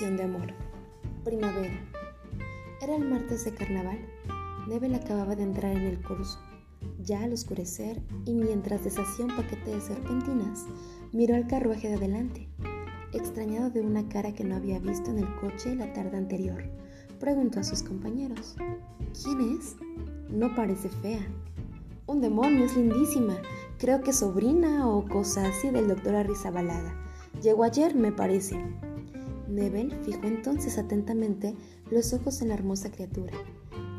de amor. Primavera. Era el martes de carnaval. Nebel acababa de entrar en el curso, ya al oscurecer, y mientras deshacía un paquete de serpentinas, miró al carruaje de adelante. Extrañado de una cara que no había visto en el coche la tarde anterior, preguntó a sus compañeros: ¿Quién es? No parece fea. Un demonio, es lindísima. Creo que sobrina o cosa así del doctor Arrizabalaga. Llegó ayer, me parece. Nebel fijó entonces atentamente los ojos en la hermosa criatura.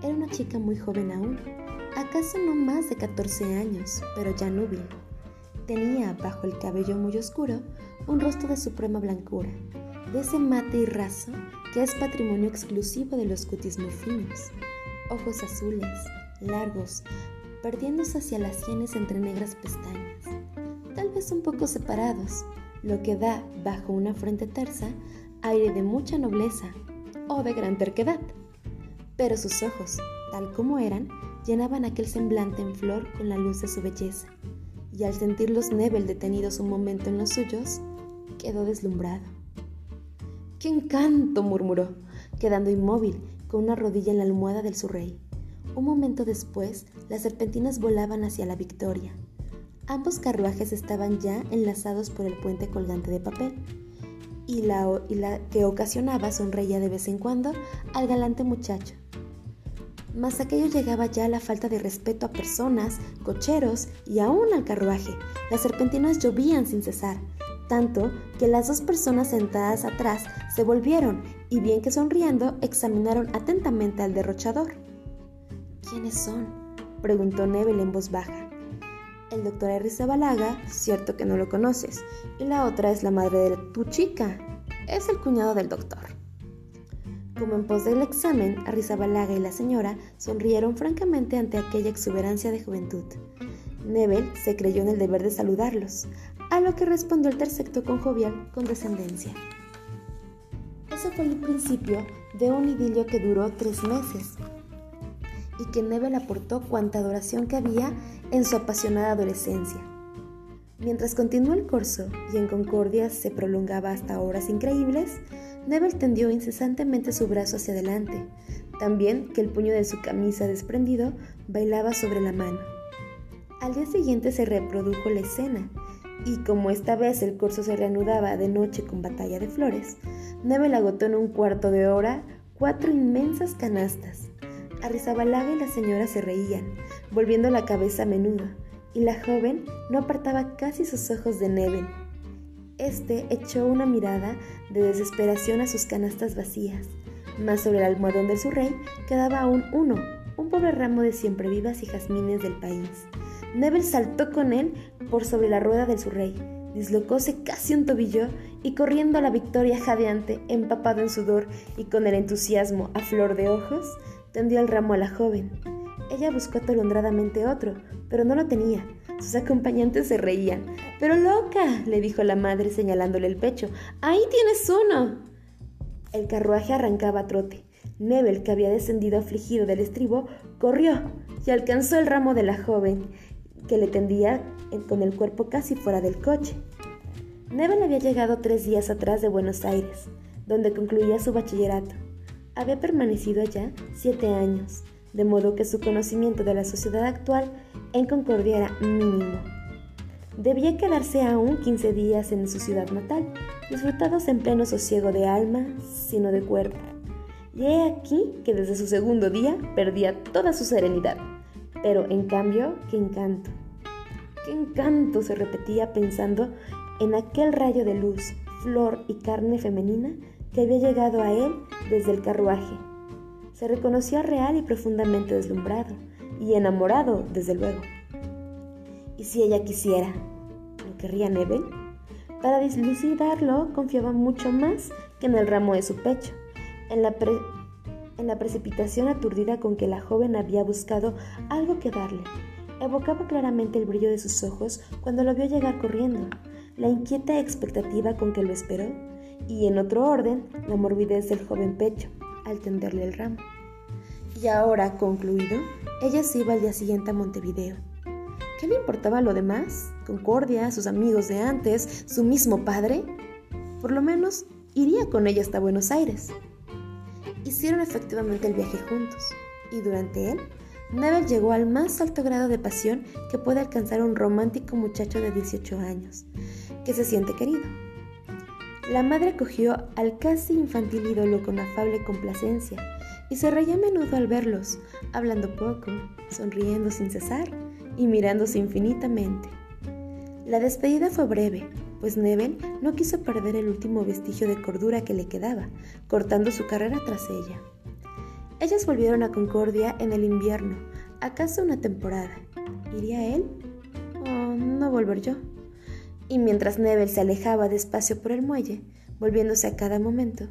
Era una chica muy joven aún, acaso no más de 14 años, pero ya núbil. Tenía, bajo el cabello muy oscuro, un rostro de suprema blancura, de ese mate y raso que es patrimonio exclusivo de los cutis muy finos. Ojos azules, largos, perdiéndose hacia las sienes entre negras pestañas, tal vez un poco separados, lo que da, bajo una frente tersa, aire de mucha nobleza o de gran terquedad. Pero sus ojos, tal como eran, llenaban aquel semblante en flor con la luz de su belleza, y al sentir los Nebel detenidos un momento en los suyos, quedó deslumbrado. ¡Qué encanto! murmuró, quedando inmóvil, con una rodilla en la almohada del su rey. Un momento después, las serpentinas volaban hacia la victoria. Ambos carruajes estaban ya enlazados por el puente colgante de papel y la, que ocasionaba sonreía de vez en cuando al galante muchacho. Mas aquello llegaba ya a la falta de respeto a personas, cocheros y aún al carruaje. Las serpentinas llovían sin cesar, tanto que las dos personas sentadas atrás se volvieron y bien que sonriendo examinaron atentamente al derrochador. ¿Quiénes son? preguntó Nebel en voz baja. El doctor Arrizabalaga, cierto que no lo conoces, y la otra es la madre de tu chica. Es el cuñado del doctor. Como en pos del examen, Arrizabalaga y la señora sonrieron francamente ante aquella exuberancia de juventud. Nebel se creyó en el deber de saludarlos, a lo que respondió el tercero con jovial condescendencia. Eso fue el principio de un idilio que duró tres meses y que Nebel aportó cuanta adoración que había en su apasionada adolescencia. Mientras continuó el corso y en concordia se prolongaba hasta horas increíbles, Nebel tendió incesantemente su brazo hacia adelante, también que el puño de su camisa desprendido bailaba sobre la mano. Al día siguiente se reprodujo la escena, y como esta vez el corso se reanudaba de noche con batalla de flores, Nebel agotó en un cuarto de hora cuatro inmensas canastas. Arrizabalaga y la señora se reían, volviendo la cabeza a menudo, y la joven no apartaba casi sus ojos de Neven. Este echó una mirada de desesperación a sus canastas vacías, mas sobre el almohadón de su rey quedaba aún uno, un pobre ramo de siempre vivas y jazmines del país. Nebel saltó con él por sobre la rueda del su rey, dislocóse casi un tobillo y corriendo a la victoria jadeante, empapado en sudor y con el entusiasmo a flor de ojos, tendió el ramo a la joven. Ella buscó atolondradamente otro, pero no lo tenía. Sus acompañantes se reían. Pero loca, le dijo la madre señalándole el pecho. Ahí tienes uno. El carruaje arrancaba a trote. Nebel, que había descendido afligido del estribo, corrió y alcanzó el ramo de la joven, que le tendía con el cuerpo casi fuera del coche. Nebel había llegado tres días atrás de Buenos Aires, donde concluía su bachillerato. Había permanecido allá siete años de modo que su conocimiento de la sociedad actual en Concordia era mínimo. Debía quedarse aún 15 días en su ciudad natal, disfrutados en pleno sosiego de alma, sino de cuerpo. Y he aquí que desde su segundo día perdía toda su serenidad. Pero en cambio, qué encanto. Qué encanto se repetía pensando en aquel rayo de luz, flor y carne femenina que había llegado a él desde el carruaje se reconocía real y profundamente deslumbrado, y enamorado, desde luego. ¿Y si ella quisiera? ¿Lo querría Nebel? Para dislucidarlo, confiaba mucho más que en el ramo de su pecho, en la, en la precipitación aturdida con que la joven había buscado algo que darle. Evocaba claramente el brillo de sus ojos cuando lo vio llegar corriendo, la inquieta expectativa con que lo esperó, y en otro orden, la morbidez del joven pecho, al tenderle el ramo. Y ahora, concluido, ella se iba al día siguiente a Montevideo. ¿Qué le importaba lo demás? Concordia, sus amigos de antes, su mismo padre. Por lo menos iría con ella hasta Buenos Aires. Hicieron efectivamente el viaje juntos, y durante él, Neville llegó al más alto grado de pasión que puede alcanzar un romántico muchacho de 18 años, que se siente querido. La madre acogió al casi infantil ídolo con afable complacencia y se reía a menudo al verlos, hablando poco, sonriendo sin cesar y mirándose infinitamente. La despedida fue breve, pues Neville no quiso perder el último vestigio de cordura que le quedaba, cortando su carrera tras ella. Ellas volvieron a Concordia en el invierno, acaso una temporada. ¿Iría él? ¿O no volver yo? Y mientras Neville se alejaba despacio por el muelle, volviéndose a cada momento,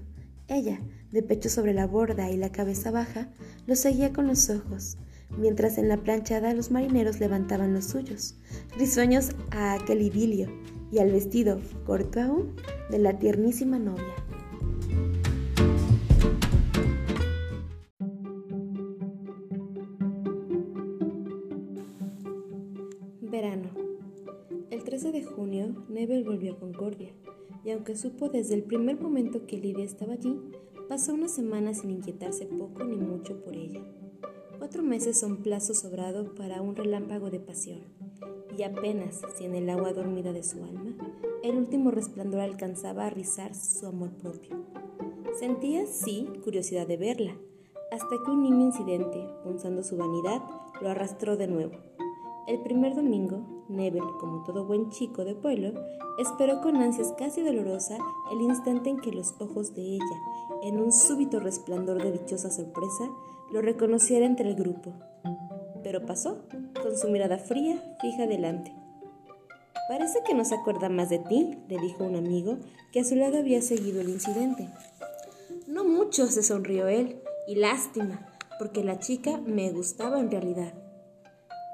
ella, de pecho sobre la borda y la cabeza baja, lo seguía con los ojos, mientras en la planchada los marineros levantaban los suyos, risueños a aquel idilio y al vestido, corto aún, de la tiernísima novia. Junio, Nebel volvió a Concordia, y aunque supo desde el primer momento que Lidia estaba allí, Pasó una semana sin inquietarse poco ni mucho por ella. Cuatro meses son plazo sobrado para un relámpago de pasión, y apenas si en el agua dormida de su alma el último resplandor alcanzaba a rizar su amor propio. Sentía, sí, curiosidad de verla, hasta que un niño incidente, punzando su vanidad, lo arrastró de nuevo. El primer domingo, Nebel, como todo buen chico de pueblo, esperó con ansias casi dolorosa el instante en que los ojos de ella en un súbito resplandor de dichosa sorpresa, lo reconociera entre el grupo. Pero pasó, con su mirada fría, fija delante. Parece que no se acuerda más de ti, le dijo un amigo que a su lado había seguido el incidente. No mucho, se sonrió él, y lástima, porque la chica me gustaba en realidad.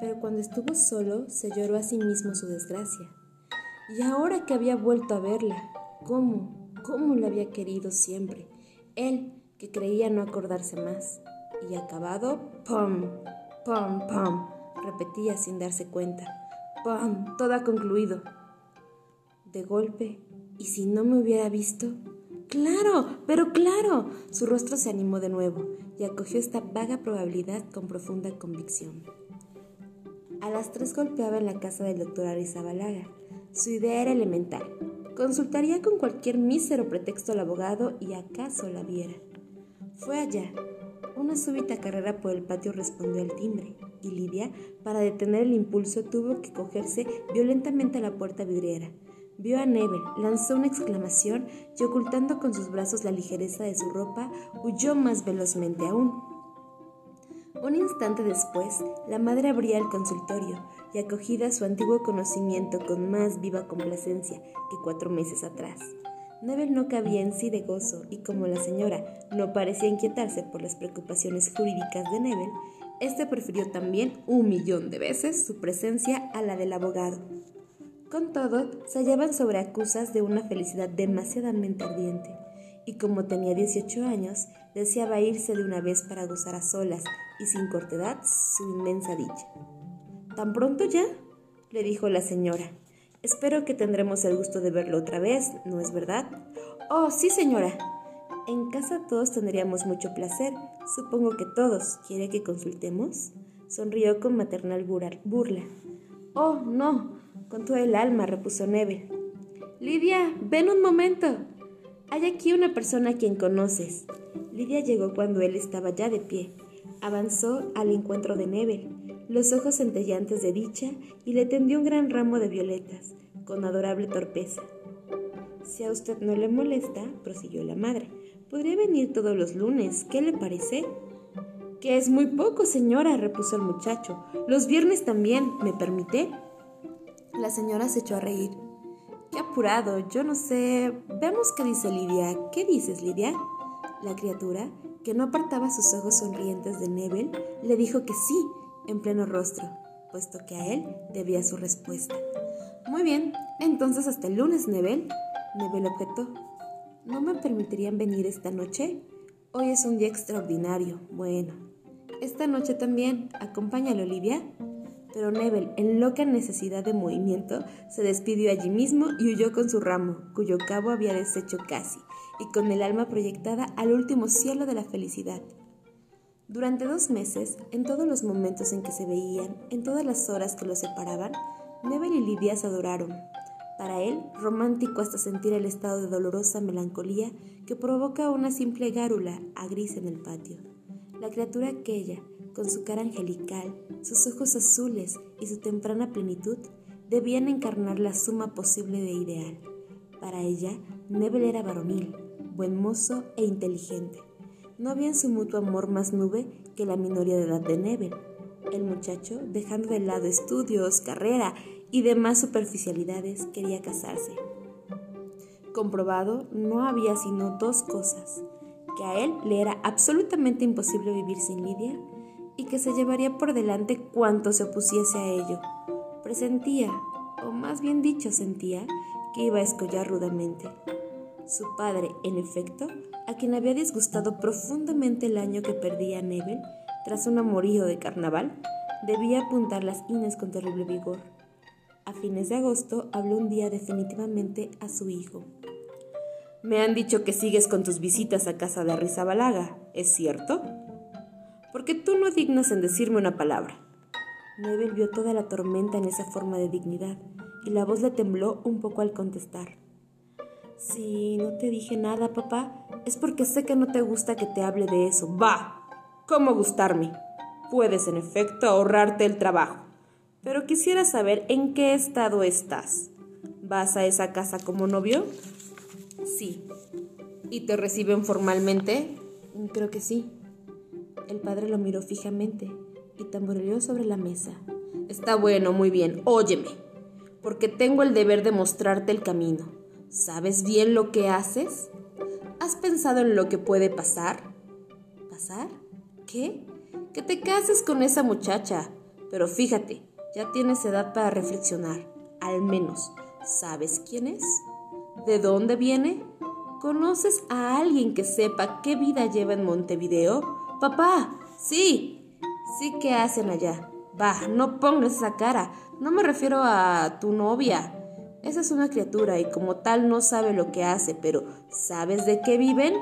Pero cuando estuvo solo, se lloró a sí mismo su desgracia. Y ahora que había vuelto a verla, ¿cómo, cómo la había querido siempre? Él, que creía no acordarse más. Y acabado, ¡pum! ¡pum! ¡pum! repetía sin darse cuenta. ¡pum! Todo ha concluido. De golpe, ¿y si no me hubiera visto? ¡Claro! ¡Pero claro! Su rostro se animó de nuevo y acogió esta vaga probabilidad con profunda convicción. A las tres golpeaba en la casa del doctor Arizabalaga. Su idea era elemental Consultaría con cualquier mísero pretexto al abogado y acaso la viera. Fue allá. Una súbita carrera por el patio respondió al timbre, y Lidia, para detener el impulso, tuvo que cogerse violentamente a la puerta vidriera. Vio a Nebel, lanzó una exclamación y ocultando con sus brazos la ligereza de su ropa, huyó más velozmente aún. Un instante después, la madre abría el consultorio y acogida su antiguo conocimiento con más viva complacencia que cuatro meses atrás. Nebel no cabía en sí de gozo y como la señora no parecía inquietarse por las preocupaciones jurídicas de Nebel, este prefirió también un millón de veces su presencia a la del abogado. Con todo, se hallaban sobre acusas de una felicidad demasiadamente ardiente, y como tenía 18 años, deseaba irse de una vez para gozar a solas y sin cortedad su inmensa dicha. ¿Tan pronto ya? le dijo la señora. Espero que tendremos el gusto de verlo otra vez, ¿no es verdad? Oh, sí, señora. En casa todos tendríamos mucho placer. Supongo que todos. ¿Quiere que consultemos? Sonrió con maternal burla. Oh, no. Con todo el alma, repuso Neve. Lidia, ven un momento. Hay aquí una persona a quien conoces. Lidia llegó cuando él estaba ya de pie. Avanzó al encuentro de Nebel, los ojos centelleantes de dicha, y le tendió un gran ramo de violetas, con adorable torpeza. Si a usted no le molesta, prosiguió la madre, podría venir todos los lunes. ¿Qué le parece? Que es muy poco, señora, repuso el muchacho. Los viernes también, ¿me permite? La señora se echó a reír. Qué apurado, yo no sé. Veamos qué dice Lidia. ¿Qué dices, Lidia? La criatura, que no apartaba sus ojos sonrientes de Nebel, le dijo que sí, en pleno rostro, puesto que a él debía su respuesta. Muy bien, entonces hasta el lunes, Nebel. Nebel objetó. ¿No me permitirían venir esta noche? Hoy es un día extraordinario. Bueno, esta noche también. Acompáñalo, Olivia. Pero Nebel, en loca necesidad de movimiento, se despidió allí mismo y huyó con su ramo, cuyo cabo había deshecho casi, y con el alma proyectada al último cielo de la felicidad. Durante dos meses, en todos los momentos en que se veían, en todas las horas que los separaban, Nebel y Lidia se adoraron. Para él, romántico hasta sentir el estado de dolorosa melancolía que provoca una simple gárula a gris en el patio. La criatura aquella, con su cara angelical, sus ojos azules y su temprana plenitud, debían encarnar la suma posible de ideal. Para ella, Nebel era varonil, buen mozo e inteligente. No había en su mutuo amor más nube que la minoría de edad de Nebel. El muchacho, dejando de lado estudios, carrera y demás superficialidades, quería casarse. Comprobado, no había sino dos cosas, que a él le era absolutamente imposible vivir sin Lidia y que se llevaría por delante cuanto se opusiese a ello. Presentía, o más bien dicho sentía, que iba a escollar rudamente. Su padre, en efecto, a quien había disgustado profundamente el año que perdía Nebel tras un amorío de carnaval, debía apuntar las ines con terrible vigor. A fines de agosto habló un día definitivamente a su hijo. Me han dicho que sigues con tus visitas a casa de Arrizabalaga, ¿es cierto? Porque tú no dignas en decirme una palabra. Nebel vio toda la tormenta en esa forma de dignidad y la voz le tembló un poco al contestar. Si no te dije nada, papá, es porque sé que no te gusta que te hable de eso. ¡Va! ¿Cómo gustarme? Puedes, en efecto, ahorrarte el trabajo. Pero quisiera saber en qué estado estás. ¿Vas a esa casa como novio? Sí. ¿Y te reciben formalmente? Creo que sí. El padre lo miró fijamente y tamboreó sobre la mesa. Está bueno, muy bien, óyeme, porque tengo el deber de mostrarte el camino. ¿Sabes bien lo que haces? ¿Has pensado en lo que puede pasar? ¿Pasar? ¿Qué? Que te cases con esa muchacha. Pero fíjate, ya tienes edad para reflexionar. Al menos, ¿sabes quién es? ¿De dónde viene? ¿Conoces a alguien que sepa qué vida lleva en Montevideo? Papá, sí, Sí, ¿qué hacen allá? Bah, no pongas esa cara. No me refiero a tu novia. Esa es una criatura y como tal no sabe lo que hace, pero ¿sabes de qué viven?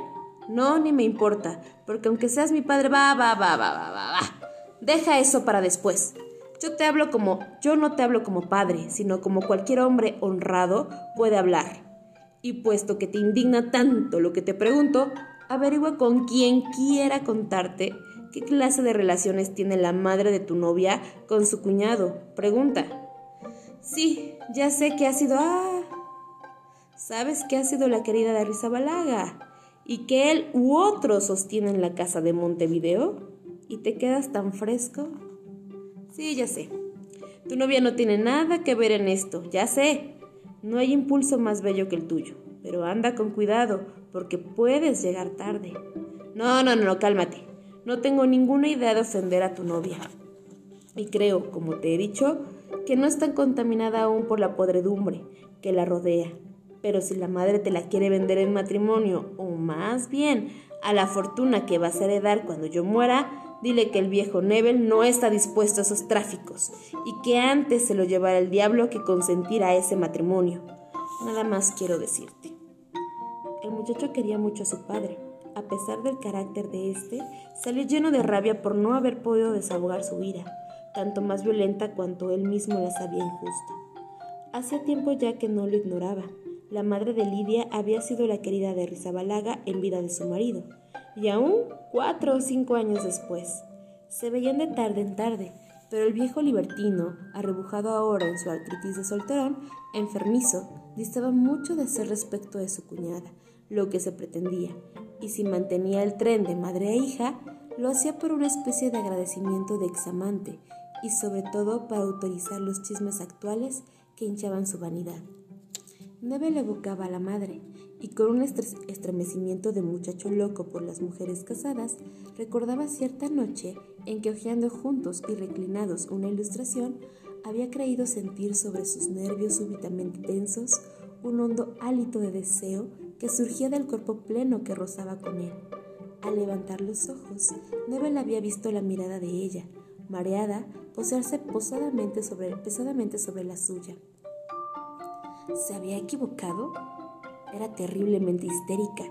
No, ni me importa, porque aunque seas mi padre, va, va, va, va, va, va, va. Deja eso para después. Yo te hablo como, yo no te hablo como padre, sino como cualquier hombre honrado puede hablar. Y puesto que te indigna tanto lo que te pregunto, averigua con quien quiera contarte ¿Qué clase de relaciones tiene la madre de tu novia con su cuñado? Pregunta. Sí, ya sé que ha sido... Ah, sabes que ha sido la querida de Rizabalaga y que él u otro sostienen la casa de Montevideo y te quedas tan fresco. Sí, ya sé. Tu novia no tiene nada que ver en esto, ya sé. No hay impulso más bello que el tuyo, pero anda con cuidado porque puedes llegar tarde. No, no, no, cálmate. No tengo ninguna idea de ofender a tu novia. Y creo, como te he dicho, que no está contaminada aún por la podredumbre que la rodea. Pero si la madre te la quiere vender en matrimonio, o más bien a la fortuna que vas a heredar cuando yo muera, dile que el viejo Nebel no está dispuesto a esos tráficos y que antes se lo llevará el diablo que consentir a ese matrimonio. Nada más quiero decirte. Muchacho quería mucho a su padre a pesar del carácter de éste, salió lleno de rabia por no haber podido desahogar su ira, tanto más violenta cuanto él mismo la sabía injusta. Hacía tiempo ya que no lo ignoraba. La madre de Lidia había sido la querida de Rizabalaga en vida de su marido, y aún cuatro o cinco años después. Se veían de tarde en tarde, pero el viejo libertino, arrebujado ahora en su artritis de solterón, enfermizo, distaba mucho de ser respecto de su cuñada, lo que se pretendía, y si mantenía el tren de madre e hija, lo hacía por una especie de agradecimiento de examante y sobre todo para autorizar los chismes actuales que hinchaban su vanidad. Neve le evocaba a la madre y con un estremecimiento de muchacho loco por las mujeres casadas, recordaba cierta noche en que hojeando juntos y reclinados una ilustración, había creído sentir sobre sus nervios súbitamente tensos un hondo hálito de deseo que surgía del cuerpo pleno que rozaba con él. Al levantar los ojos, Nebel había visto la mirada de ella, mareada, posarse posadamente sobre, pesadamente sobre la suya. ¿Se había equivocado? Era terriblemente histérica.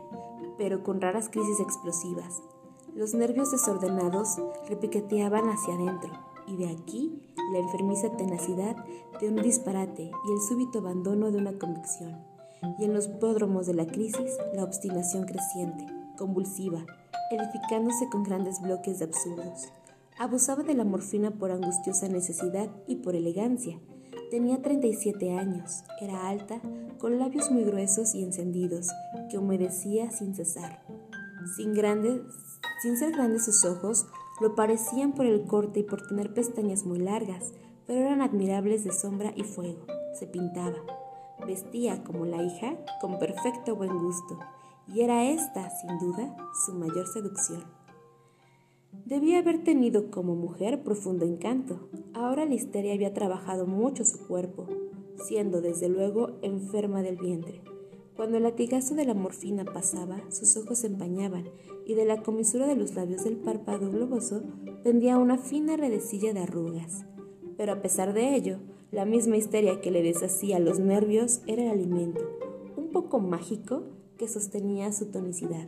pero con raras crisis explosivas. Los nervios desordenados repiqueteaban hacia adentro, y de aquí la enfermiza tenacidad de un disparate y el súbito abandono de una convicción. Y en los pódromos de la crisis, la obstinación creciente, convulsiva, edificándose con grandes bloques de absurdos. Abusaba de la morfina por angustiosa necesidad y por elegancia. Tenía 37 años, era alta, con labios muy gruesos y encendidos, que humedecía sin cesar. Sin, grandes, sin ser grandes sus ojos, lo parecían por el corte y por tener pestañas muy largas, pero eran admirables de sombra y fuego. Se pintaba. Vestía como la hija, con perfecto buen gusto, y era esta, sin duda, su mayor seducción. Debía haber tenido como mujer profundo encanto. Ahora la histeria había trabajado mucho su cuerpo, siendo desde luego enferma del vientre. Cuando el latigazo de la morfina pasaba, sus ojos se empañaban y de la comisura de los labios del párpado globoso pendía una fina redecilla de arrugas. Pero a pesar de ello, la misma histeria que le deshacía los nervios era el alimento, un poco mágico que sostenía su tonicidad.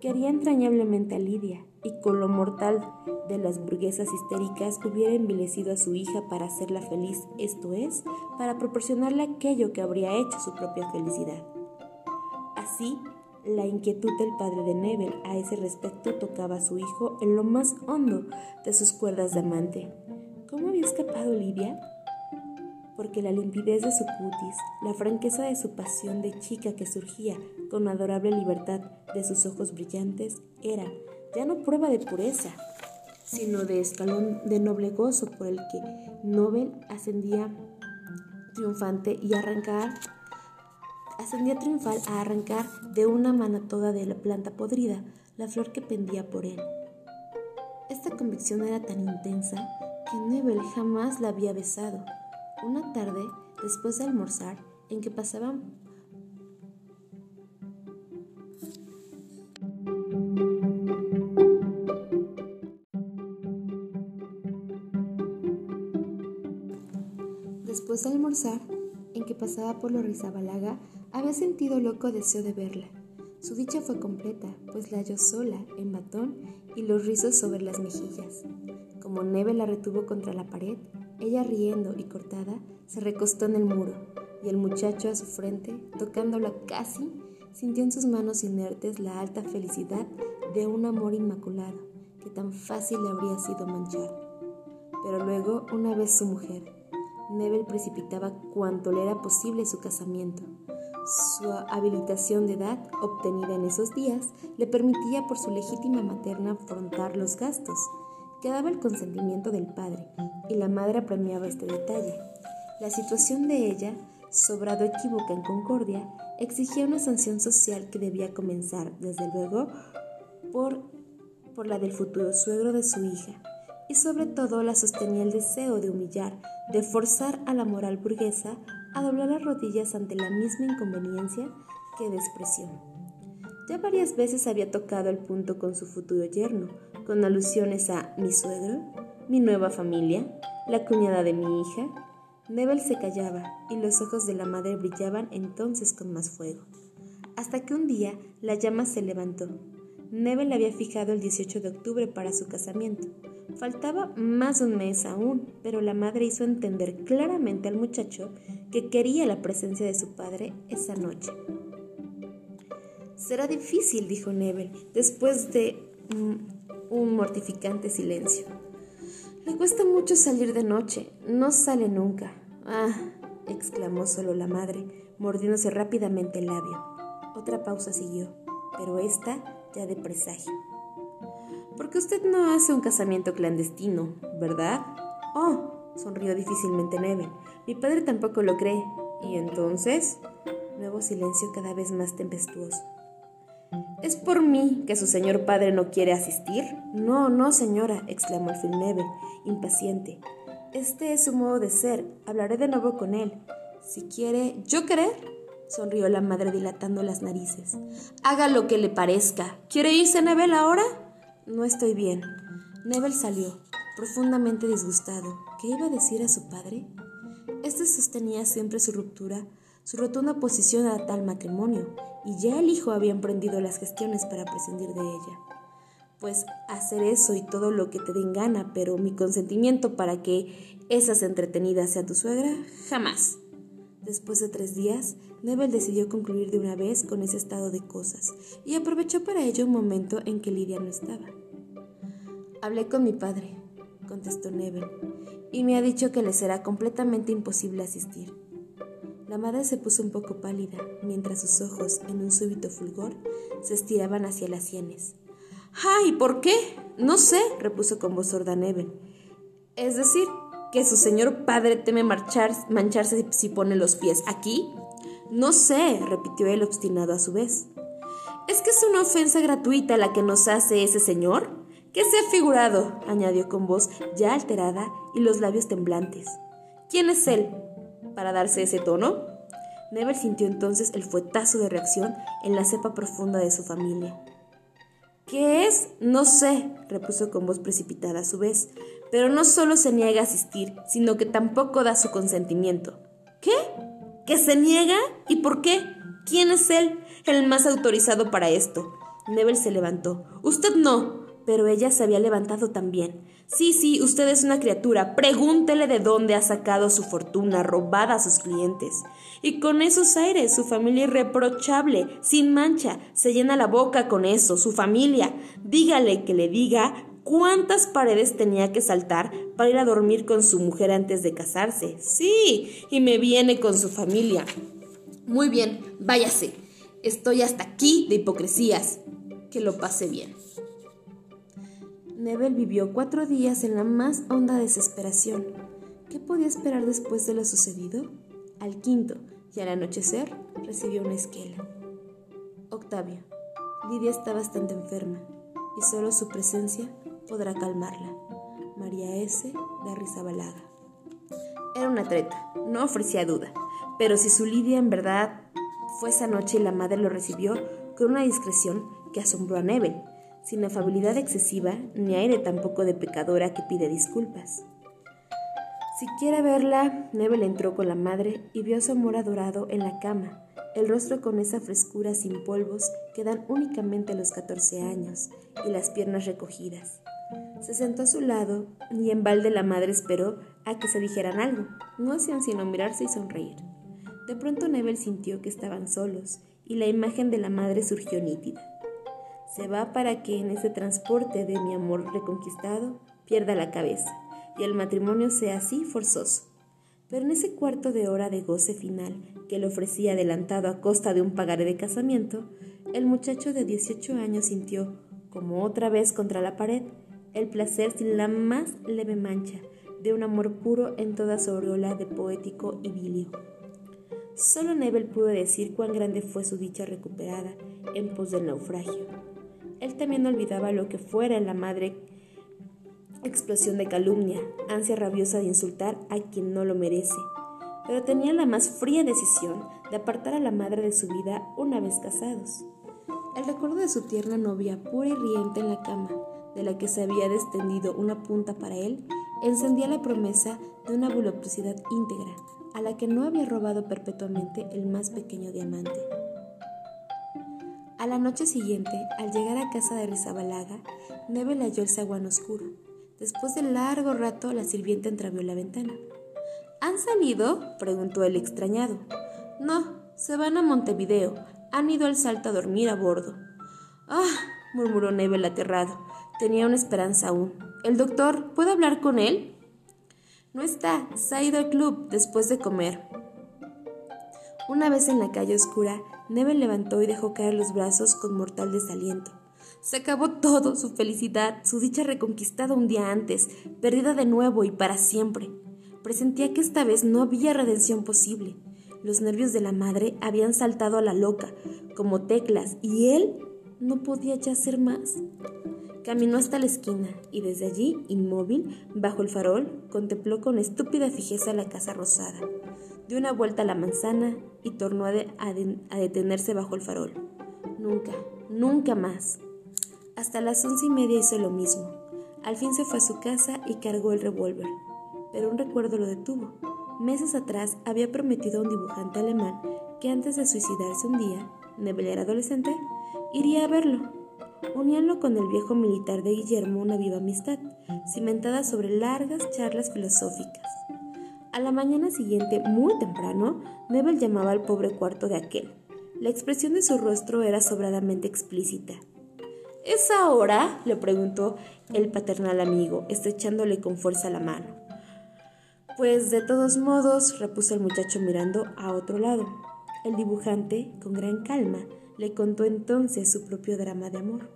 Quería entrañablemente a Lidia y con lo mortal de las burguesas histéricas hubiera envilecido a su hija para hacerla feliz, esto es, para proporcionarle aquello que habría hecho su propia felicidad. Así, la inquietud del padre de Nebel a ese respecto tocaba a su hijo en lo más hondo de sus cuerdas de amante. ¿Cómo había escapado Lidia? Porque la limpidez de su cutis, la franqueza de su pasión de chica que surgía con adorable libertad de sus ojos brillantes, era ya no prueba de pureza, sino de escalón de noble gozo por el que Nobel ascendía triunfante y arrancar ascendía triunfal a arrancar de una mano toda de la planta podrida la flor que pendía por él. Esta convicción era tan intensa que Nebel jamás la había besado una tarde, después de almorzar, en que pasaban Después de almorzar, en que pasaba por la Rizabalaga, había sentido loco deseo de verla. Su dicha fue completa, pues la halló sola, en batón y los rizos sobre las mejillas. Como Neve la retuvo contra la pared, ella riendo y cortada, se recostó en el muro, y el muchacho a su frente, tocándola casi, sintió en sus manos inertes la alta felicidad de un amor inmaculado, que tan fácil le habría sido manchar. Pero luego, una vez su mujer, Nebel precipitaba cuanto le era posible su casamiento. Su habilitación de edad, obtenida en esos días, le permitía por su legítima materna afrontar los gastos, Quedaba el consentimiento del padre, y la madre apremiaba este detalle. La situación de ella, sobrado equívoca en concordia, exigía una sanción social que debía comenzar, desde luego, por, por la del futuro suegro de su hija, y sobre todo la sostenía el deseo de humillar, de forzar a la moral burguesa a doblar las rodillas ante la misma inconveniencia que despreció. Ya varias veces había tocado el punto con su futuro yerno, con alusiones a mi suegro, mi nueva familia, la cuñada de mi hija. Nebel se callaba y los ojos de la madre brillaban entonces con más fuego. Hasta que un día la llama se levantó. Nebel había fijado el 18 de octubre para su casamiento. Faltaba más de un mes aún, pero la madre hizo entender claramente al muchacho que quería la presencia de su padre esa noche. Será difícil, dijo Nebel, después de mm, un mortificante silencio. Le cuesta mucho salir de noche, no sale nunca. Ah, exclamó solo la madre, mordiéndose rápidamente el labio. Otra pausa siguió, pero esta ya de presagio. Porque usted no hace un casamiento clandestino, ¿verdad? Oh, sonrió difícilmente Neve. Mi padre tampoco lo cree. ¿Y entonces? Nuevo silencio cada vez más tempestuoso. ¿Es por mí que su señor padre no quiere asistir? No, no, señora, exclamó el Nebel, impaciente. Este es su modo de ser. Hablaré de nuevo con él. Si quiere. ¿Yo querer? sonrió la madre dilatando las narices. Haga lo que le parezca. ¿Quiere irse Nebel ahora? No estoy bien. Nebel salió, profundamente disgustado. ¿Qué iba a decir a su padre? Este sostenía siempre su ruptura su rotunda oposición a tal matrimonio, y ya el hijo había emprendido las gestiones para prescindir de ella. Pues hacer eso y todo lo que te den gana, pero mi consentimiento para que esas entretenidas sea tu suegra, jamás. Después de tres días, Nebel decidió concluir de una vez con ese estado de cosas y aprovechó para ello un momento en que Lidia no estaba. Hablé con mi padre, contestó Nebel, y me ha dicho que le será completamente imposible asistir. La madre se puso un poco pálida, mientras sus ojos, en un súbito fulgor, se estiraban hacia las sienes. ¡Ay! ¿Por qué? No sé, repuso con voz sorda Nebel. Es decir, que su señor padre teme mancharse si pone los pies aquí. No sé, repitió él obstinado a su vez. ¿Es que es una ofensa gratuita la que nos hace ese señor? ¿Qué se ha figurado? añadió con voz ya alterada y los labios temblantes. ¿Quién es él? Para darse ese tono? Never sintió entonces el fuetazo de reacción en la cepa profunda de su familia. ¿Qué es? No sé, repuso con voz precipitada a su vez, pero no solo se niega a asistir, sino que tampoco da su consentimiento. ¿Qué? ¿Que se niega? ¿Y por qué? ¿Quién es él? El más autorizado para esto. Nebel se levantó. Usted no. Pero ella se había levantado también. Sí, sí, usted es una criatura. Pregúntele de dónde ha sacado su fortuna robada a sus clientes. Y con esos aires, su familia irreprochable, sin mancha, se llena la boca con eso, su familia. Dígale que le diga cuántas paredes tenía que saltar para ir a dormir con su mujer antes de casarse. Sí, y me viene con su familia. Muy bien, váyase. Estoy hasta aquí de hipocresías. Que lo pase bien. Nebel vivió cuatro días en la más honda desesperación. ¿Qué podía esperar después de lo sucedido? Al quinto, y al anochecer, recibió una esquela. Octavio, Lidia está bastante enferma, y solo su presencia podrá calmarla. María S. de Arrizabalaga. Era una treta, no ofrecía duda, pero si su Lidia en verdad fue esa noche y la madre lo recibió con una discreción que asombró a Nebel, sin afabilidad excesiva ni aire tampoco de pecadora que pide disculpas. Si quiere verla, Nebel entró con la madre y vio a su amor adorado en la cama, el rostro con esa frescura sin polvos que dan únicamente a los 14 años y las piernas recogidas. Se sentó a su lado y en balde la madre esperó a que se dijeran algo. No hacían sino mirarse y sonreír. De pronto Nebel sintió que estaban solos y la imagen de la madre surgió nítida se va para que en ese transporte de mi amor reconquistado pierda la cabeza y el matrimonio sea así forzoso. Pero en ese cuarto de hora de goce final que le ofrecía adelantado a costa de un pagaré de casamiento, el muchacho de 18 años sintió, como otra vez contra la pared, el placer sin la más leve mancha de un amor puro en toda su aureola de poético idilio. Solo Nebel pudo decir cuán grande fue su dicha recuperada en pos del naufragio. Él también olvidaba lo que fuera en la madre explosión de calumnia, ansia rabiosa de insultar a quien no lo merece, pero tenía la más fría decisión de apartar a la madre de su vida una vez casados. El recuerdo de su tierna novia, pura y riente en la cama, de la que se había descendido una punta para él, encendía la promesa de una voluptuosidad íntegra, a la que no había robado perpetuamente el más pequeño diamante. A la noche siguiente, al llegar a casa de Rizabalaga, Nebel halló el zaguán oscuro. Después de largo rato, la sirvienta entravió la ventana. ¿Han salido? preguntó el extrañado. No, se van a Montevideo. Han ido al salto a dormir a bordo. Ah, murmuró Nebel aterrado. Tenía una esperanza aún. ¿El doctor? ¿Puedo hablar con él? No está. Se ha ido al club después de comer. Una vez en la calle oscura, Nebel levantó y dejó caer los brazos con mortal desaliento. Se acabó todo, su felicidad, su dicha reconquistada un día antes, perdida de nuevo y para siempre. Presentía que esta vez no había redención posible. Los nervios de la madre habían saltado a la loca, como teclas, y él no podía ya hacer más. Caminó hasta la esquina y desde allí, inmóvil, bajo el farol, contempló con estúpida fijeza la casa rosada dio una vuelta a la manzana y tornó a, detenerse bajo el farol. Nunca, nunca más. Hasta las once y media hizo lo mismo. Al fin se fue a su casa y cargó el revólver. Pero un recuerdo lo detuvo. Meses atrás había prometido a un dibujante alemán que antes de suicidarse un día, Nebel era adolescente, iría a verlo. Uníanlo con el viejo militar de Guillermo una viva amistad, cimentada sobre largas charlas filosóficas. A la mañana siguiente, muy temprano, Nebel llamaba al pobre cuarto de aquel. La expresión de su rostro era sobradamente explícita. ¿Es ahora? le preguntó el paternal amigo, estrechándole con fuerza la mano. Pues de todos modos, repuso el muchacho mirando a otro lado. El dibujante, con gran calma, le contó entonces su propio drama de amor.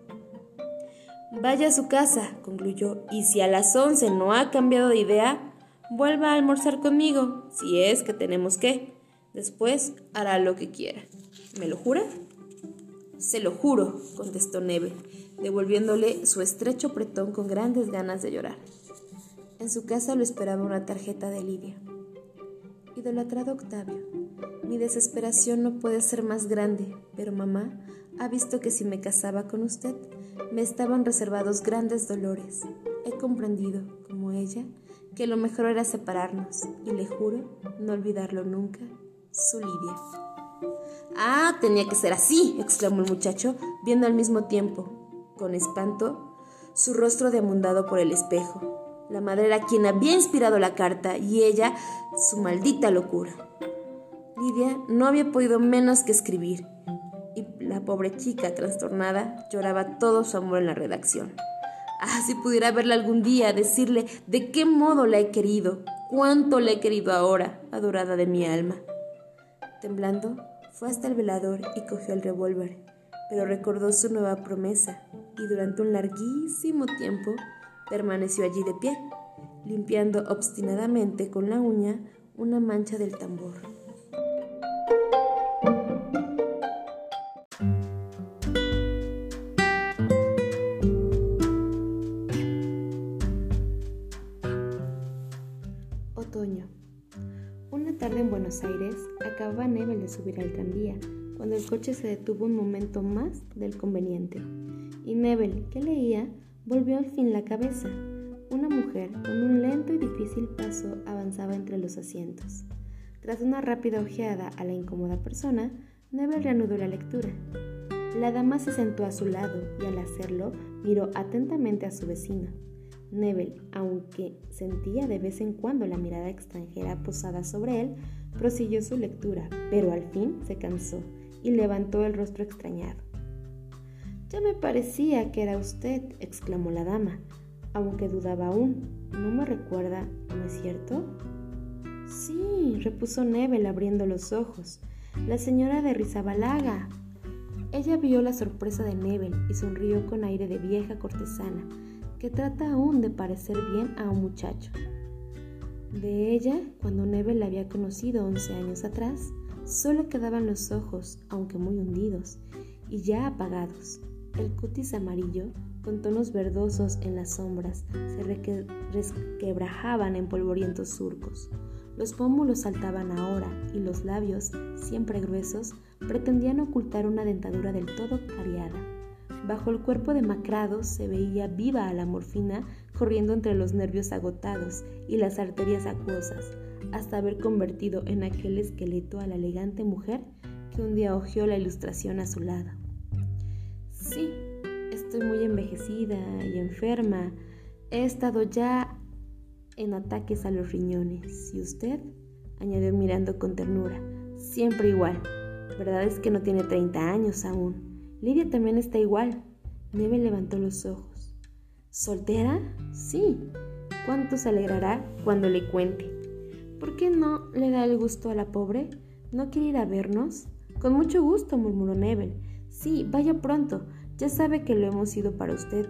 Vaya a su casa, concluyó, y si a las once no ha cambiado de idea, vuelva a almorzar conmigo, si es que tenemos que. Después hará lo que quiera. ¿Me lo jura? Se lo juro, contestó Neve, devolviéndole su estrecho pretón con grandes ganas de llorar. En su casa lo esperaba una tarjeta de Lidia. Idolatrado Octavio, mi desesperación no puede ser más grande, pero mamá ha visto que si me casaba con usted, me estaban reservados grandes dolores. He comprendido, como ella, que lo mejor era separarnos, y le juro no olvidarlo nunca. Su Lidia. Ah, tenía que ser así, exclamó el muchacho, viendo al mismo tiempo, con espanto, su rostro demundado por el espejo. La madre era quien había inspirado la carta y ella su maldita locura. Lidia no había podido menos que escribir, y la pobre chica, trastornada, lloraba todo su amor en la redacción. Ah, si pudiera verla algún día, decirle de qué modo la he querido, cuánto la he querido ahora, adorada de mi alma. Temblando, fue hasta el velador y cogió el revólver, pero recordó su nueva promesa y durante un larguísimo tiempo permaneció allí de pie, limpiando obstinadamente con la uña una mancha del tambor. Aires, acababa Nebel de subir al tranvía, cuando el coche se detuvo un momento más del conveniente. Y Nebel, que leía, volvió al fin la cabeza. Una mujer, con un lento y difícil paso, avanzaba entre los asientos. Tras una rápida ojeada a la incómoda persona, Nebel reanudó la lectura. La dama se sentó a su lado y al hacerlo miró atentamente a su vecino. Nebel, aunque sentía de vez en cuando la mirada extranjera posada sobre él, Prosiguió su lectura, pero al fin se cansó y levantó el rostro extrañado. Ya me parecía que era usted, exclamó la dama, aunque dudaba aún. ¿No me recuerda, no es cierto? Sí, repuso Nebel abriendo los ojos. La señora de Rizabalaga. Ella vio la sorpresa de Nebel y sonrió con aire de vieja cortesana, que trata aún de parecer bien a un muchacho. De ella, cuando Neve la había conocido 11 años atrás, solo quedaban los ojos, aunque muy hundidos, y ya apagados. El cutis amarillo, con tonos verdosos en las sombras, se resquebrajaban en polvorientos surcos. Los pómulos saltaban ahora y los labios, siempre gruesos, pretendían ocultar una dentadura del todo cariada. Bajo el cuerpo demacrado se veía viva a la morfina corriendo entre los nervios agotados y las arterias acuosas, hasta haber convertido en aquel esqueleto a la elegante mujer que un día hojeó la ilustración a su lado. Sí, estoy muy envejecida y enferma. He estado ya en ataques a los riñones. ¿Y usted? añadió mirando con ternura. Siempre igual. Verdad es que no tiene 30 años aún. Lidia también está igual. Nieve levantó los ojos. ¿Soltera? Sí. ¿Cuánto se alegrará cuando le cuente? ¿Por qué no le da el gusto a la pobre? ¿No quiere ir a vernos? Con mucho gusto, murmuró Nebel. Sí, vaya pronto. Ya sabe que lo hemos ido para usted.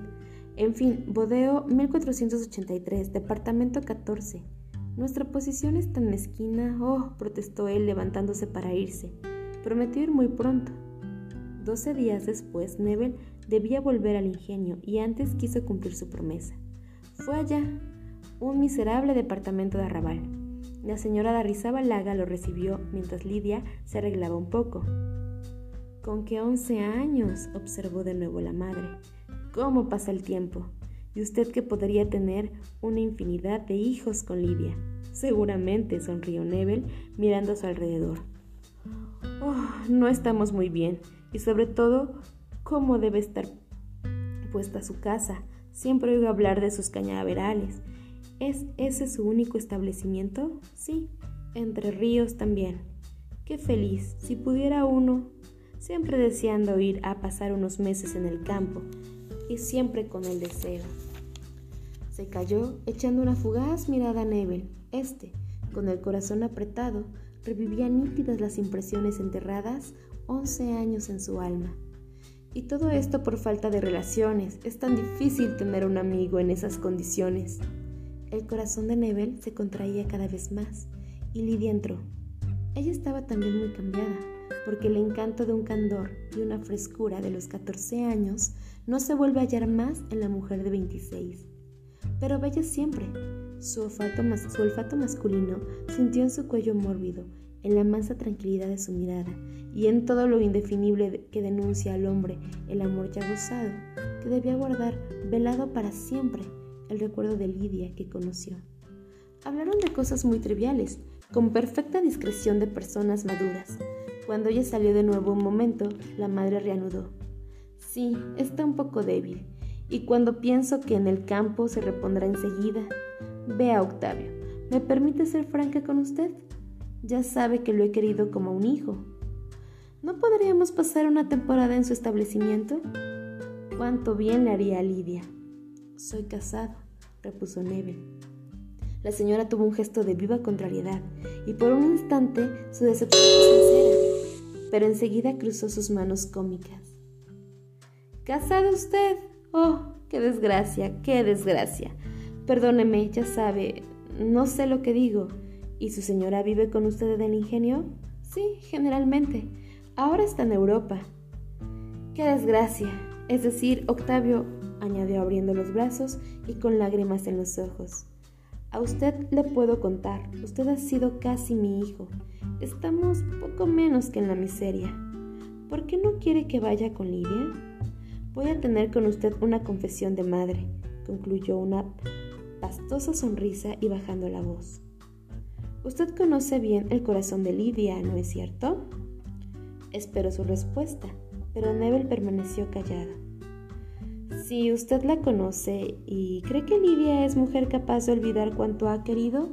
En fin, Bodeo 1483, departamento 14. Nuestra posición es tan mezquina. Oh, protestó él levantándose para irse. Prometió ir muy pronto. Doce días después, Nebel Debía volver al ingenio y antes quiso cumplir su promesa. Fue allá, un miserable departamento de arrabal. La señora Laga lo recibió mientras Lidia se arreglaba un poco. Con que once años, observó de nuevo la madre. ¿Cómo pasa el tiempo? Y usted que podría tener una infinidad de hijos con Lidia. Seguramente, sonrió Nebel mirando a su alrededor. Oh, no estamos muy bien, y sobre todo, ¿cómo debe estar puesta su casa? Siempre oigo hablar de sus cañaverales. ¿Es ese su único establecimiento? Sí, entre ríos también. Qué feliz, si pudiera uno, siempre deseando ir a pasar unos meses en el campo, y siempre con el deseo. Se cayó, echando una fugaz mirada a Nebel. Este, con el corazón apretado, revivía nítidas las impresiones enterradas once años en su alma. Y todo esto por falta de relaciones. Es tan difícil tener un amigo en esas condiciones. El corazón de Nebel se contraía cada vez más y Lidia entró. Ella estaba también muy cambiada, porque el encanto de un candor y una frescura de los 14 años no se vuelve a hallar más en la mujer de 26. Pero bella siempre, su olfato, su olfato masculino sintió en su cuello mórbido, en la mansa tranquilidad de su mirada y en todo lo indefinible que denuncia al hombre el amor ya gozado, que debía guardar velado para siempre el recuerdo de Lidia que conoció. Hablaron de cosas muy triviales, con perfecta discreción de personas maduras. Cuando ella salió de nuevo un momento, la madre reanudó. Sí, está un poco débil, y cuando pienso que en el campo se repondrá enseguida, vea Octavio, ¿me permite ser franca con usted? Ya sabe que lo he querido como un hijo. ¿No podríamos pasar una temporada en su establecimiento? Cuánto bien le haría a Lidia. Soy casado, repuso Neville. La señora tuvo un gesto de viva contrariedad y por un instante su decepción fue sincera, pero enseguida cruzó sus manos cómicas. ¿Casado usted? Oh, qué desgracia, qué desgracia. Perdóneme, ya sabe, no sé lo que digo. ¿Y su señora vive con usted en el ingenio? Sí, generalmente. Ahora está en Europa. Qué desgracia. Es decir, Octavio, añadió abriendo los brazos y con lágrimas en los ojos. A usted le puedo contar, usted ha sido casi mi hijo. Estamos poco menos que en la miseria. ¿Por qué no quiere que vaya con Lidia? Voy a tener con usted una confesión de madre, concluyó una pastosa sonrisa y bajando la voz. Usted conoce bien el corazón de Lidia, ¿no es cierto? Espero su respuesta, pero Nebel permaneció callada. Si usted la conoce y cree que Lidia es mujer capaz de olvidar cuanto ha querido,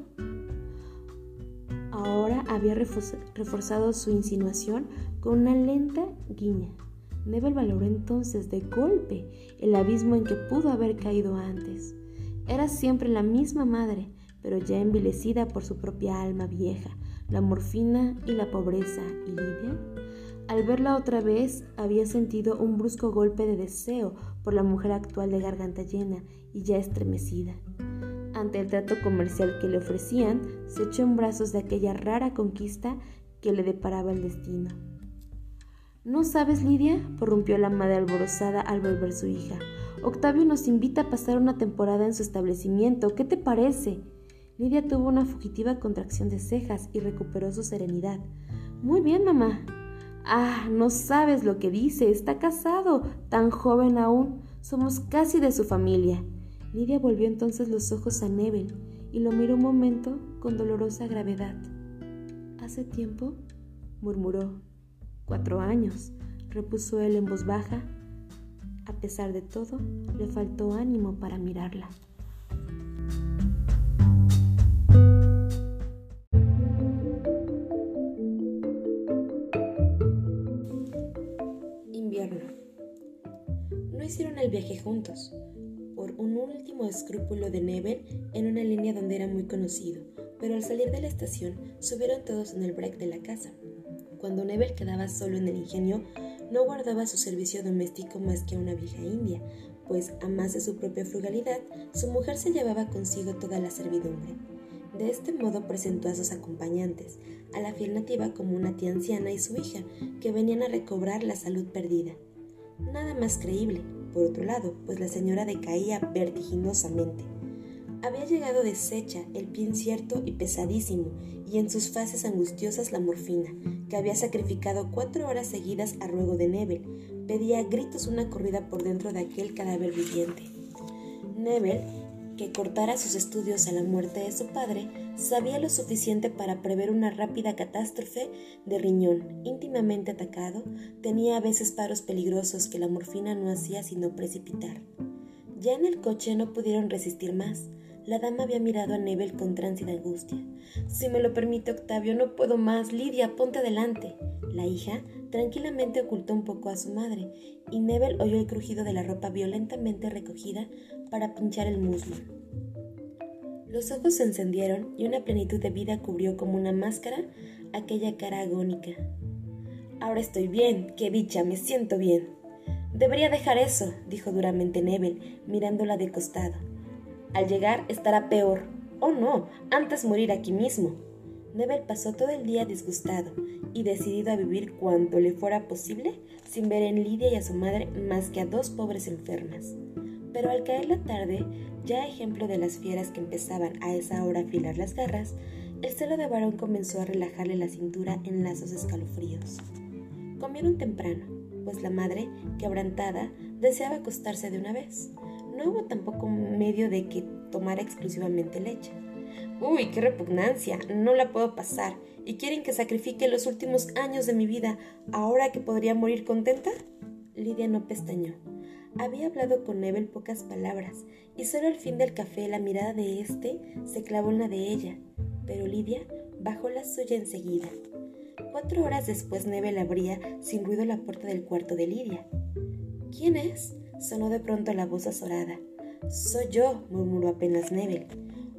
ahora había reforzado su insinuación con una lenta guiña. Nebel valoró entonces de golpe el abismo en que pudo haber caído antes. Era siempre la misma madre, pero ya envilecida por su propia alma vieja, la morfina y la pobreza. ¿Y Lidia? Al verla otra vez, había sentido un brusco golpe de deseo por la mujer actual de garganta llena y ya estremecida. Ante el trato comercial que le ofrecían, se echó en brazos de aquella rara conquista que le deparaba el destino. ¿No sabes, Lidia? prorrumpió la madre alborozada al volver su hija. Octavio nos invita a pasar una temporada en su establecimiento. ¿Qué te parece? Lidia tuvo una fugitiva contracción de cejas y recuperó su serenidad. Muy bien, mamá, Ah, no sabes lo que dice. Está casado, tan joven aún. Somos casi de su familia. Lidia volvió entonces los ojos a Nebel y lo miró un momento con dolorosa gravedad. ¿Hace tiempo? murmuró. Cuatro años, repuso él en voz baja. A pesar de todo, le faltó ánimo para mirarla. Hicieron el viaje juntos, por un último escrúpulo de Nebel en una línea donde era muy conocido, pero al salir de la estación subieron todos en el break de la casa. Cuando Nebel quedaba solo en el ingenio, no guardaba su servicio doméstico más que una vieja india, pues a más de su propia frugalidad, su mujer se llevaba consigo toda la servidumbre. De este modo presentó a sus acompañantes, a la fiel nativa como una tía anciana y su hija, que venían a recobrar la salud perdida. Nada más creíble, por otro lado, pues la señora decaía vertiginosamente. Había llegado deshecha, el pie incierto y pesadísimo, y en sus fases angustiosas la morfina, que había sacrificado cuatro horas seguidas a ruego de Nebel, pedía a gritos una corrida por dentro de aquel cadáver viviente. Nebel, que cortara sus estudios a la muerte de su padre, sabía lo suficiente para prever una rápida catástrofe de riñón. Íntimamente atacado, tenía a veces paros peligrosos que la morfina no hacía sino precipitar. Ya en el coche no pudieron resistir más. La dama había mirado a Nebel con tránsida angustia. Si me lo permite Octavio, no puedo más. Lidia, ponte adelante. La hija tranquilamente ocultó un poco a su madre, y Nebel oyó el crujido de la ropa violentamente recogida para pinchar el muslo. Los ojos se encendieron y una plenitud de vida cubrió como una máscara aquella cara agónica. Ahora estoy bien, qué dicha, me siento bien. Debería dejar eso, dijo duramente Nebel, mirándola de costado. Al llegar estará peor. Oh no, antes morir aquí mismo. Nebel pasó todo el día disgustado y decidido a vivir cuanto le fuera posible sin ver en Lidia y a su madre más que a dos pobres enfermas. Pero al caer la tarde, ya ejemplo de las fieras que empezaban a esa hora a afilar las garras, el celo de varón comenzó a relajarle la cintura en lazos escalofríos. Comieron temprano, pues la madre, quebrantada, deseaba acostarse de una vez. No hubo tampoco medio de que tomara exclusivamente leche. Uy, qué repugnancia, no la puedo pasar. ¿Y quieren que sacrifique los últimos años de mi vida ahora que podría morir contenta? Lidia no pestañó. Había hablado con Nebel pocas palabras, y solo al fin del café la mirada de éste se clavó en la de ella, pero Lidia bajó la suya enseguida. Cuatro horas después Nebel abría sin ruido la puerta del cuarto de Lidia. ¿Quién es? sonó de pronto la voz azorada. Soy yo, murmuró apenas Nebel.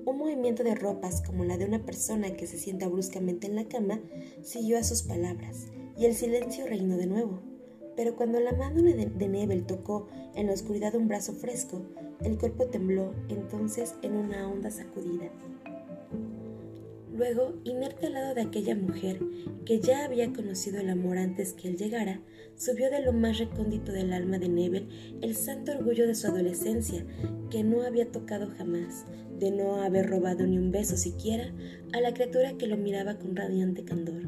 Un movimiento de ropas como la de una persona que se sienta bruscamente en la cama siguió a sus palabras, y el silencio reinó de nuevo. Pero cuando la mano de, Nebel tocó en la oscuridad un brazo fresco, el cuerpo tembló entonces en una honda sacudida. Luego, inerte al lado de aquella mujer que ya había conocido el amor antes que él llegara, subió de lo más recóndito del alma de Nebel el santo orgullo de su adolescencia, que no había tocado jamás, de no haber robado ni un beso siquiera a la criatura que lo miraba con radiante candor.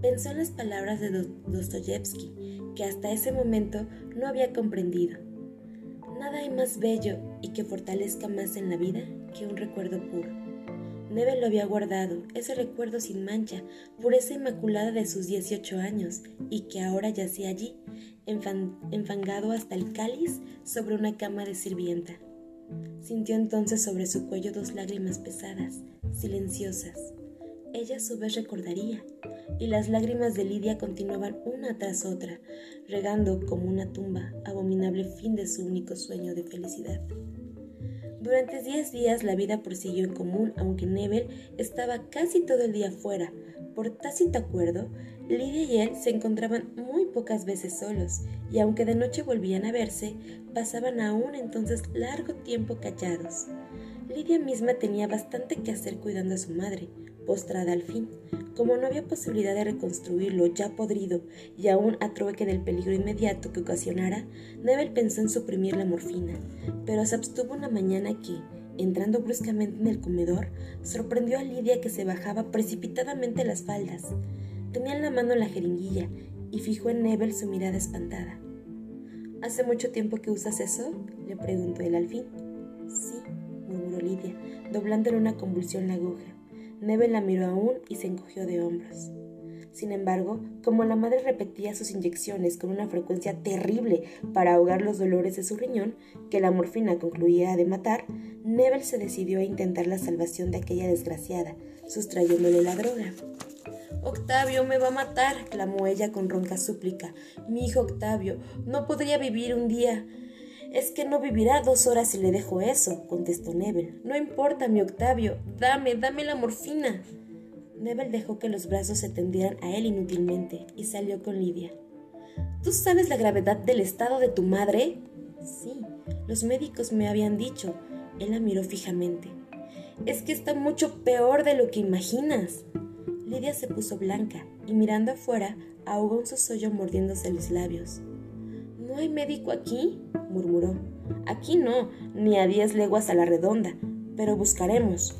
Pensó en las palabras de Dostoyevsky, que hasta ese momento no había comprendido. Nada hay más bello y que fortalezca más en la vida que un recuerdo puro. Neve lo había guardado, ese recuerdo sin mancha, pureza inmaculada de sus 18 años, y que ahora yacía allí, enfangado hasta el cáliz sobre una cama de sirvienta. Sintió entonces sobre su cuello dos lágrimas pesadas, silenciosas. Ella a su vez recordaría, y las lágrimas de Lidia continuaban una tras otra, regando como una tumba abominable fin de su único sueño de felicidad. Durante diez días la vida prosiguió en común, aunque Nebel estaba casi todo el día fuera. Por tácito acuerdo, Lidia y él se encontraban muy pocas veces solos, y aunque de noche volvían a verse, pasaban aún entonces largo tiempo callados. Lidia misma tenía bastante que hacer cuidando a su madre, postrada al fin. Como no había posibilidad de reconstruirlo ya podrido y aún a trueque del peligro inmediato que ocasionara, Nebel pensó en suprimir la morfina, pero se abstuvo una mañana que, entrando bruscamente en el comedor, sorprendió a Lidia que se bajaba precipitadamente las faldas. Tenía en la mano la jeringuilla y fijó en Nebel su mirada espantada. ¿Hace mucho tiempo que usas eso? le preguntó él al fin. Sí, murmuró Lidia, doblando en una convulsión la aguja. Neve la miró aún y se encogió de hombros. Sin embargo, como la madre repetía sus inyecciones con una frecuencia terrible para ahogar los dolores de su riñón, que la morfina concluía de matar, Nebel se decidió a intentar la salvación de aquella desgraciada, sustrayéndole la droga. Octavio me va a matar, clamó ella con ronca súplica. Mi hijo Octavio, no podría vivir un día. Es que no vivirá dos horas si le dejo eso, contestó Nebel. No importa, mi Octavio, dame, dame la morfina. Nebel dejó que los brazos se tendieran a él inútilmente y salió con Lidia. ¿Tú sabes la gravedad del estado de tu madre? Sí, los médicos me habían dicho. Él la miró fijamente. Es que está mucho peor de lo que imaginas. Lidia se puso blanca y mirando afuera ahogó un sosollo mordiéndose los labios. ¿No hay médico aquí? murmuró. Aquí no, ni a diez leguas a la redonda, pero buscaremos.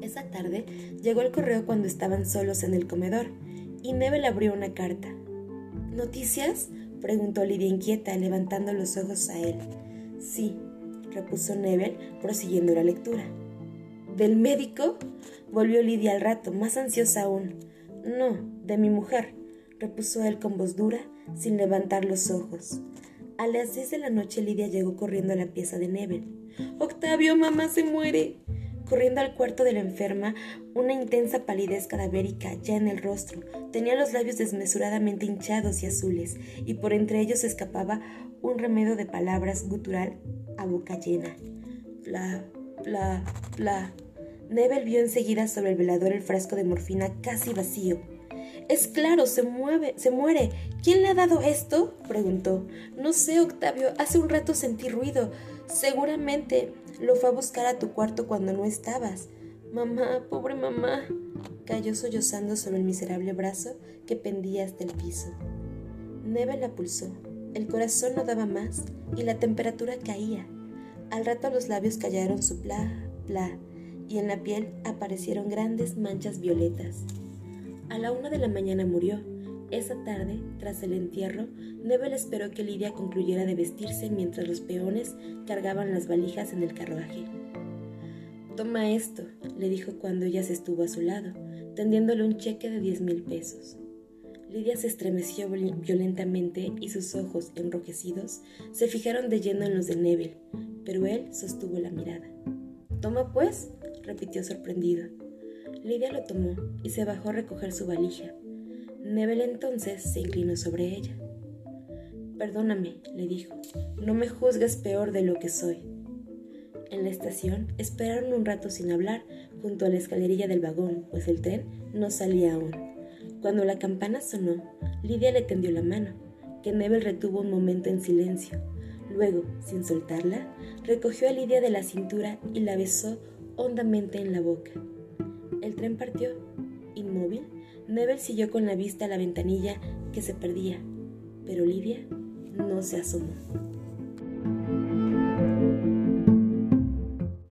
Esa tarde llegó el correo cuando estaban solos en el comedor, y Nebel abrió una carta. ¿Noticias? preguntó Lidia inquieta, levantando los ojos a él. Sí, repuso Nebel, prosiguiendo la lectura. ¿Del médico? volvió Lidia al rato, más ansiosa aún. No, de mi mujer, repuso él con voz dura, sin levantar los ojos. A las diez de la noche Lidia llegó corriendo a la pieza de Nebel. Octavio, mamá se muere. Corriendo al cuarto de la enferma, una intensa palidez cadavérica ya en el rostro. Tenía los labios desmesuradamente hinchados y azules, y por entre ellos escapaba un remedio de palabras gutural a boca llena. Bla, bla, bla. Nebel vio enseguida sobre el velador el frasco de morfina casi vacío. Es claro, se mueve, se muere. ¿Quién le ha dado esto? preguntó. No sé, Octavio. Hace un rato sentí ruido. Seguramente lo fue a buscar a tu cuarto cuando no estabas. Mamá, pobre mamá. Cayó sollozando sobre el miserable brazo que pendía hasta el piso. Neve la pulsó. El corazón no daba más y la temperatura caía. Al rato los labios callaron su pla, pla, y en la piel aparecieron grandes manchas violetas. A la una de la mañana murió. Esa tarde, tras el entierro, Nebel esperó que Lidia concluyera de vestirse mientras los peones cargaban las valijas en el carruaje. Toma esto, le dijo cuando ella se estuvo a su lado, tendiéndole un cheque de diez mil pesos. Lidia se estremeció violentamente y sus ojos, enrojecidos, se fijaron de lleno en los de Nebel, pero él sostuvo la mirada. Toma pues, repitió sorprendido. Lidia lo tomó y se bajó a recoger su valija. Nebel entonces se inclinó sobre ella. Perdóname, le dijo, no me juzgues peor de lo que soy. En la estación esperaron un rato sin hablar junto a la escalerilla del vagón, pues el tren no salía aún. Cuando la campana sonó, Lidia le tendió la mano, que Nebel retuvo un momento en silencio. Luego, sin soltarla, recogió a Lidia de la cintura y la besó hondamente en la boca. El tren partió. Inmóvil, Nebel siguió con la vista a la ventanilla que se perdía, pero Lidia no se asomó.